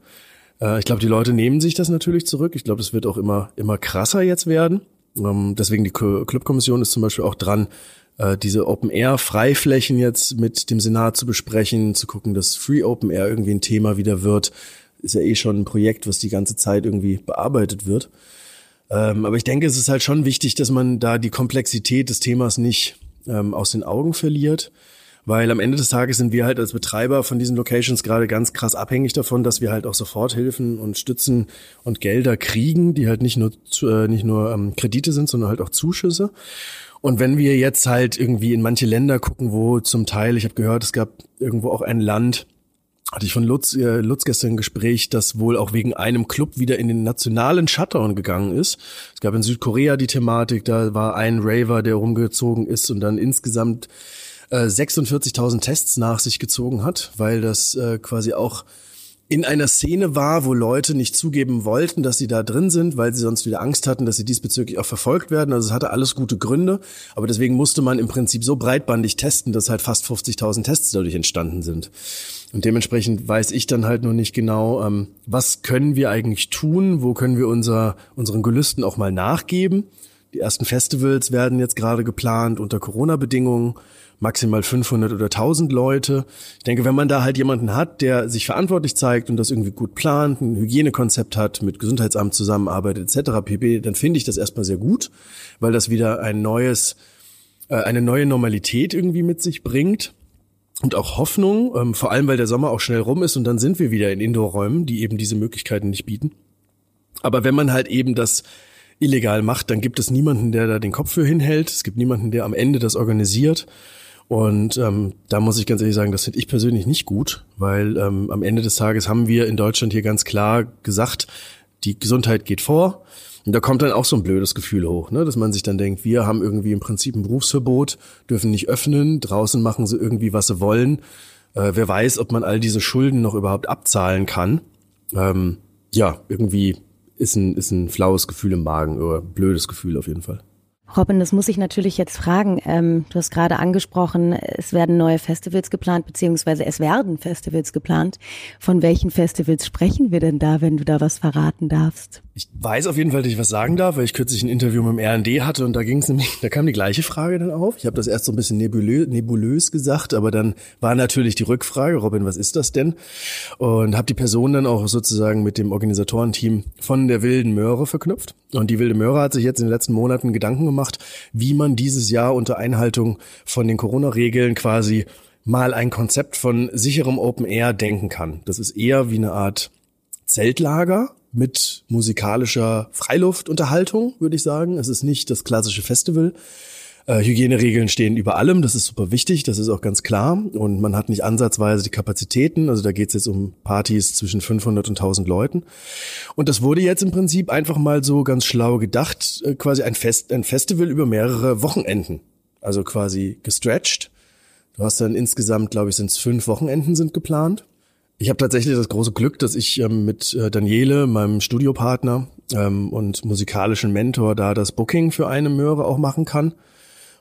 Äh, ich glaube, die Leute nehmen sich das natürlich zurück. Ich glaube, das wird auch immer, immer krasser jetzt werden. Ähm, deswegen die Clubkommission ist zum Beispiel auch dran, äh, diese Open Air Freiflächen jetzt mit dem Senat zu besprechen, zu gucken, dass Free Open Air irgendwie ein Thema wieder wird. Ist ja eh schon ein Projekt, was die ganze Zeit irgendwie bearbeitet wird. Ähm, aber ich denke, es ist halt schon wichtig, dass man da die Komplexität des Themas nicht ähm, aus den Augen verliert. Weil am Ende des Tages sind wir halt als Betreiber von diesen Locations gerade ganz krass abhängig davon, dass wir halt auch Soforthilfen und Stützen und Gelder kriegen, die halt nicht nur, äh, nicht nur ähm, Kredite sind, sondern halt auch Zuschüsse. Und wenn wir jetzt halt irgendwie in manche Länder gucken, wo zum Teil, ich habe gehört, es gab irgendwo auch ein Land, hatte ich von Lutz, äh, Lutz gestern ein Gespräch, das wohl auch wegen einem Club wieder in den nationalen Shutdown gegangen ist. Es gab in Südkorea die Thematik, da war ein Raver, der rumgezogen ist und dann insgesamt äh, 46.000 Tests nach sich gezogen hat, weil das äh, quasi auch in einer Szene war, wo Leute nicht zugeben wollten, dass sie da drin sind, weil sie sonst wieder Angst hatten, dass sie diesbezüglich auch verfolgt werden. Also es hatte alles gute Gründe, aber deswegen musste man im Prinzip so breitbandig testen, dass halt fast 50.000 Tests dadurch entstanden sind. Und dementsprechend weiß ich dann halt nur nicht genau, ähm, was können wir eigentlich tun, wo können wir unser, unseren Gelüsten auch mal nachgeben. Die ersten Festivals werden jetzt gerade geplant unter Corona-Bedingungen maximal 500 oder 1000 Leute. Ich denke, wenn man da halt jemanden hat, der sich verantwortlich zeigt und das irgendwie gut plant, ein Hygienekonzept hat, mit Gesundheitsamt zusammenarbeitet etc. pp., dann finde ich das erstmal sehr gut, weil das wieder ein neues, äh, eine neue Normalität irgendwie mit sich bringt und auch Hoffnung, ähm, vor allem weil der Sommer auch schnell rum ist und dann sind wir wieder in Indoor-Räumen, die eben diese Möglichkeiten nicht bieten. Aber wenn man halt eben das illegal macht, dann gibt es niemanden, der da den Kopf für hinhält. Es gibt niemanden, der am Ende das organisiert. Und ähm, da muss ich ganz ehrlich sagen, das finde ich persönlich nicht gut, weil ähm, am Ende des Tages haben wir in Deutschland hier ganz klar gesagt, die Gesundheit geht vor. Und da kommt dann auch so ein blödes Gefühl hoch, ne? dass man sich dann denkt, wir haben irgendwie im Prinzip ein Berufsverbot, dürfen nicht öffnen, draußen machen sie irgendwie, was sie wollen. Äh, wer weiß, ob man all diese Schulden noch überhaupt abzahlen kann. Ähm, ja, irgendwie ist ein, ist ein flaues Gefühl im Magen oder blödes Gefühl auf jeden Fall. Robin, das muss ich natürlich jetzt fragen. Ähm, du hast gerade angesprochen, es werden neue Festivals geplant, beziehungsweise es werden Festivals geplant. Von welchen Festivals sprechen wir denn da, wenn du da was verraten darfst? Ich weiß auf jeden Fall, dass ich was sagen darf, weil ich kürzlich ein Interview mit dem RND hatte und da ging es nämlich, da kam die gleiche Frage dann auf. Ich habe das erst so ein bisschen nebulö, nebulös gesagt, aber dann war natürlich die Rückfrage, Robin, was ist das denn? Und habe die Person dann auch sozusagen mit dem Organisatorenteam von der Wilden Möhre verknüpft. Und die Wilde Möhre hat sich jetzt in den letzten Monaten Gedanken gemacht, wie man dieses Jahr unter Einhaltung von den Corona-Regeln quasi mal ein Konzept von sicherem Open Air denken kann. Das ist eher wie eine Art Zeltlager, mit musikalischer Freiluftunterhaltung, würde ich sagen. Es ist nicht das klassische Festival. Äh, Hygieneregeln stehen über allem, das ist super wichtig, das ist auch ganz klar. Und man hat nicht ansatzweise die Kapazitäten, also da geht es jetzt um Partys zwischen 500 und 1000 Leuten. Und das wurde jetzt im Prinzip einfach mal so ganz schlau gedacht, äh, quasi ein, Fest, ein Festival über mehrere Wochenenden. Also quasi gestretched. Du hast dann insgesamt, glaube ich, sind es fünf Wochenenden sind geplant. Ich habe tatsächlich das große Glück, dass ich ähm, mit äh, Daniele, meinem Studiopartner, ähm, und musikalischen Mentor da das Booking für eine Möhre auch machen kann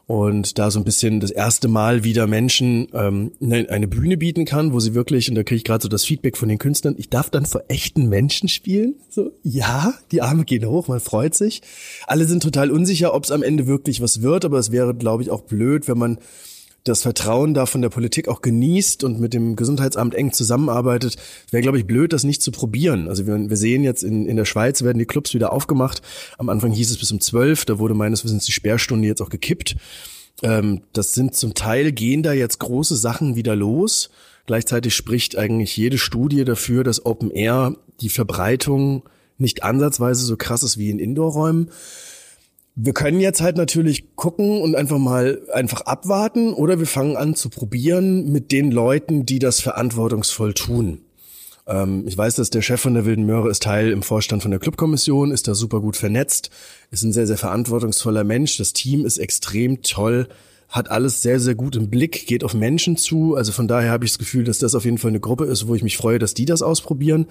und da so ein bisschen das erste Mal wieder Menschen ähm, ne, eine Bühne bieten kann, wo sie wirklich, und da kriege ich gerade so das Feedback von den Künstlern, ich darf dann vor echten Menschen spielen. So, ja, die Arme gehen hoch, man freut sich. Alle sind total unsicher, ob es am Ende wirklich was wird, aber es wäre, glaube ich, auch blöd, wenn man das Vertrauen da von der Politik auch genießt und mit dem Gesundheitsamt eng zusammenarbeitet, wäre, glaube ich, blöd, das nicht zu probieren. Also wir, wir sehen jetzt, in, in der Schweiz werden die Clubs wieder aufgemacht. Am Anfang hieß es bis um zwölf, da wurde meines Wissens die Sperrstunde jetzt auch gekippt. Ähm, das sind zum Teil, gehen da jetzt große Sachen wieder los. Gleichzeitig spricht eigentlich jede Studie dafür, dass Open Air die Verbreitung nicht ansatzweise so krass ist wie in Indoor-Räumen. Wir können jetzt halt natürlich gucken und einfach mal einfach abwarten oder wir fangen an zu probieren mit den Leuten, die das verantwortungsvoll tun. Ähm, ich weiß, dass der Chef von der Wilden Möhre ist Teil im Vorstand von der Clubkommission, ist da super gut vernetzt, ist ein sehr, sehr verantwortungsvoller Mensch. Das Team ist extrem toll, hat alles sehr, sehr gut im Blick, geht auf Menschen zu. Also von daher habe ich das Gefühl, dass das auf jeden Fall eine Gruppe ist, wo ich mich freue, dass die das ausprobieren.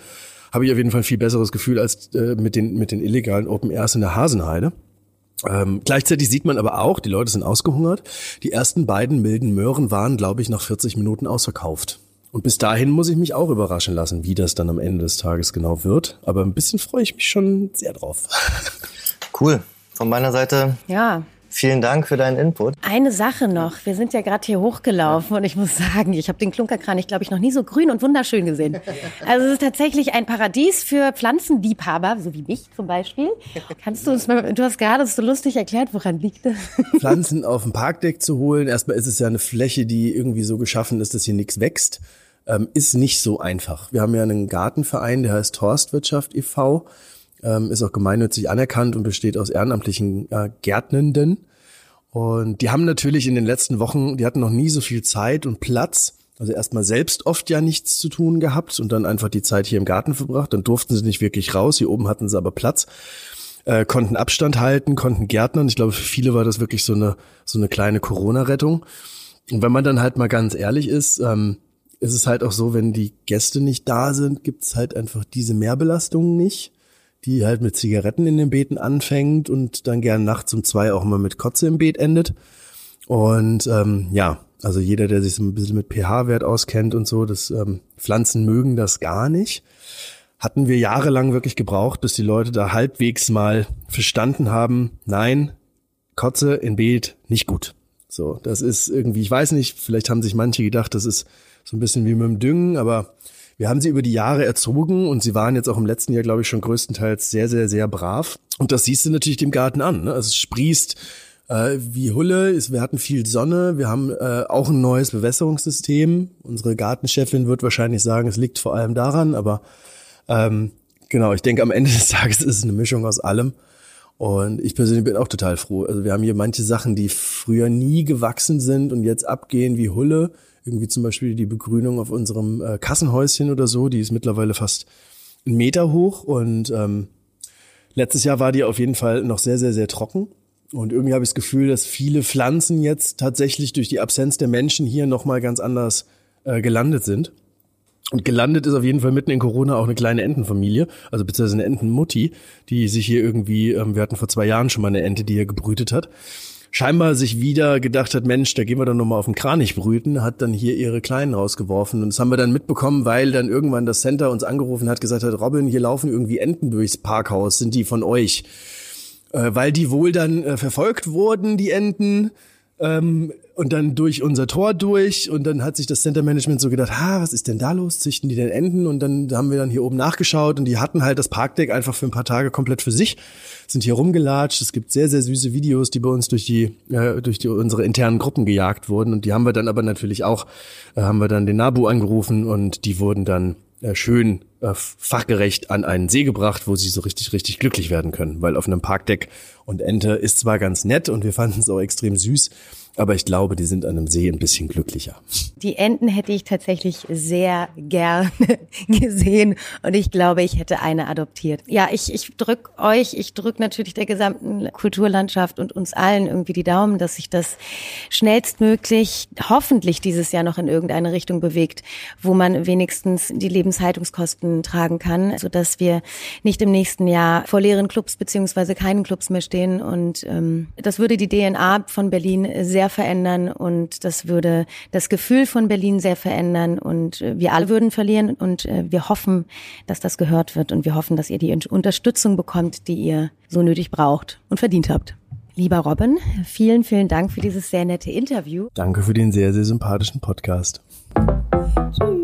Habe ich auf jeden Fall ein viel besseres Gefühl als äh, mit, den, mit den illegalen Open Airs in der Hasenheide. Ähm, gleichzeitig sieht man aber auch, die Leute sind ausgehungert. Die ersten beiden milden Möhren waren, glaube ich, nach 40 Minuten ausverkauft. Und bis dahin muss ich mich auch überraschen lassen, wie das dann am Ende des Tages genau wird. Aber ein bisschen freue ich mich schon sehr drauf. Cool. Von meiner Seite ja. Vielen Dank für deinen Input. Eine Sache noch. Wir sind ja gerade hier hochgelaufen und ich muss sagen, ich habe den Klunkerkranich, glaube ich, noch nie so grün und wunderschön gesehen. Also es ist tatsächlich ein Paradies für Pflanzenliebhaber, so wie mich zum Beispiel. Kannst du uns mal, du hast gerade so lustig erklärt, woran liegt das? Pflanzen auf dem Parkdeck zu holen. Erstmal ist es ja eine Fläche, die irgendwie so geschaffen ist, dass hier nichts wächst. Ähm, ist nicht so einfach. Wir haben ja einen Gartenverein, der heißt Horstwirtschaft e.V., ähm, ist auch gemeinnützig anerkannt und besteht aus ehrenamtlichen äh, Gärtnenden. Und die haben natürlich in den letzten Wochen, die hatten noch nie so viel Zeit und Platz. Also erstmal selbst oft ja nichts zu tun gehabt und dann einfach die Zeit hier im Garten verbracht. Dann durften sie nicht wirklich raus. Hier oben hatten sie aber Platz, äh, konnten Abstand halten, konnten Gärtnern. Ich glaube, für viele war das wirklich so eine, so eine kleine Corona-Rettung. Und wenn man dann halt mal ganz ehrlich ist, ähm, ist es halt auch so, wenn die Gäste nicht da sind, gibt's halt einfach diese Mehrbelastungen nicht die halt mit Zigaretten in den Beeten anfängt und dann gern nachts um zwei auch mal mit Kotze im Beet endet. Und ähm, ja, also jeder, der sich so ein bisschen mit pH-Wert auskennt und so, das ähm, Pflanzen mögen das gar nicht. Hatten wir jahrelang wirklich gebraucht, bis die Leute da halbwegs mal verstanden haben, nein, Kotze in Beet nicht gut. So, das ist irgendwie, ich weiß nicht, vielleicht haben sich manche gedacht, das ist so ein bisschen wie mit dem Düngen, aber wir haben sie über die Jahre erzogen und sie waren jetzt auch im letzten Jahr, glaube ich, schon größtenteils sehr, sehr, sehr brav. Und das siehst du natürlich dem Garten an. Ne? Also es sprießt äh, wie Hulle. Wir hatten viel Sonne. Wir haben äh, auch ein neues Bewässerungssystem. Unsere Gartenchefin wird wahrscheinlich sagen, es liegt vor allem daran, aber ähm, genau, ich denke, am Ende des Tages ist es eine Mischung aus allem. Und ich persönlich bin auch total froh. Also wir haben hier manche Sachen, die früher nie gewachsen sind und jetzt abgehen wie Hulle irgendwie zum Beispiel die Begrünung auf unserem äh, Kassenhäuschen oder so, die ist mittlerweile fast einen Meter hoch und ähm, letztes Jahr war die auf jeden Fall noch sehr, sehr, sehr trocken. Und irgendwie habe ich das Gefühl, dass viele Pflanzen jetzt tatsächlich durch die Absenz der Menschen hier nochmal ganz anders äh, gelandet sind. Und gelandet ist auf jeden Fall mitten in Corona auch eine kleine Entenfamilie, also beziehungsweise eine Entenmutti, die sich hier irgendwie, ähm, wir hatten vor zwei Jahren schon mal eine Ente, die hier gebrütet hat scheinbar sich wieder gedacht hat, Mensch, da gehen wir dann nochmal auf den Kranich brüten, hat dann hier ihre Kleinen rausgeworfen. Und das haben wir dann mitbekommen, weil dann irgendwann das Center uns angerufen hat, gesagt hat, Robin, hier laufen irgendwie Enten durchs Parkhaus, sind die von euch? Äh, weil die wohl dann äh, verfolgt wurden, die Enten, ähm, und dann durch unser Tor durch und dann hat sich das Center Management so gedacht, ha, was ist denn da los? Züchten die denn Enten? Und dann haben wir dann hier oben nachgeschaut und die hatten halt das Parkdeck einfach für ein paar Tage komplett für sich, sind hier rumgelatscht. Es gibt sehr, sehr süße Videos, die bei uns durch die, äh, durch die, unsere internen Gruppen gejagt wurden und die haben wir dann aber natürlich auch, äh, haben wir dann den Nabu angerufen und die wurden dann äh, schön fachgerecht an einen See gebracht, wo sie so richtig, richtig glücklich werden können. Weil auf einem Parkdeck und Ente ist zwar ganz nett und wir fanden es auch extrem süß, Aber ich glaube, die sind an einem See ein bisschen glücklicher. Die Enten hätte ich tatsächlich sehr gerne gesehen und ich glaube, ich hätte eine adoptiert. Ja, ich, ich drück euch, ich drück natürlich der gesamten Kulturlandschaft und uns allen irgendwie die Daumen, dass sich das schnellstmöglich hoffentlich dieses Jahr noch in irgendeine Richtung bewegt, wo man wenigstens die Lebenshaltungskosten tragen kann, sodass wir nicht im nächsten Jahr vor leeren Clubs beziehungsweise keinen Clubs mehr stehen. Und ähm, das würde die DNA von Berlin sehr verändern und das würde das Gefühl von Berlin sehr verändern und äh, wir alle würden verlieren und äh, wir hoffen, dass das gehört wird und wir hoffen, dass ihr die Unterstützung bekommt, die ihr so nötig braucht und verdient habt. Lieber Robin, vielen, vielen Dank für dieses sehr nette Interview. Danke für den sehr, sehr sympathischen Podcast. Tschüss.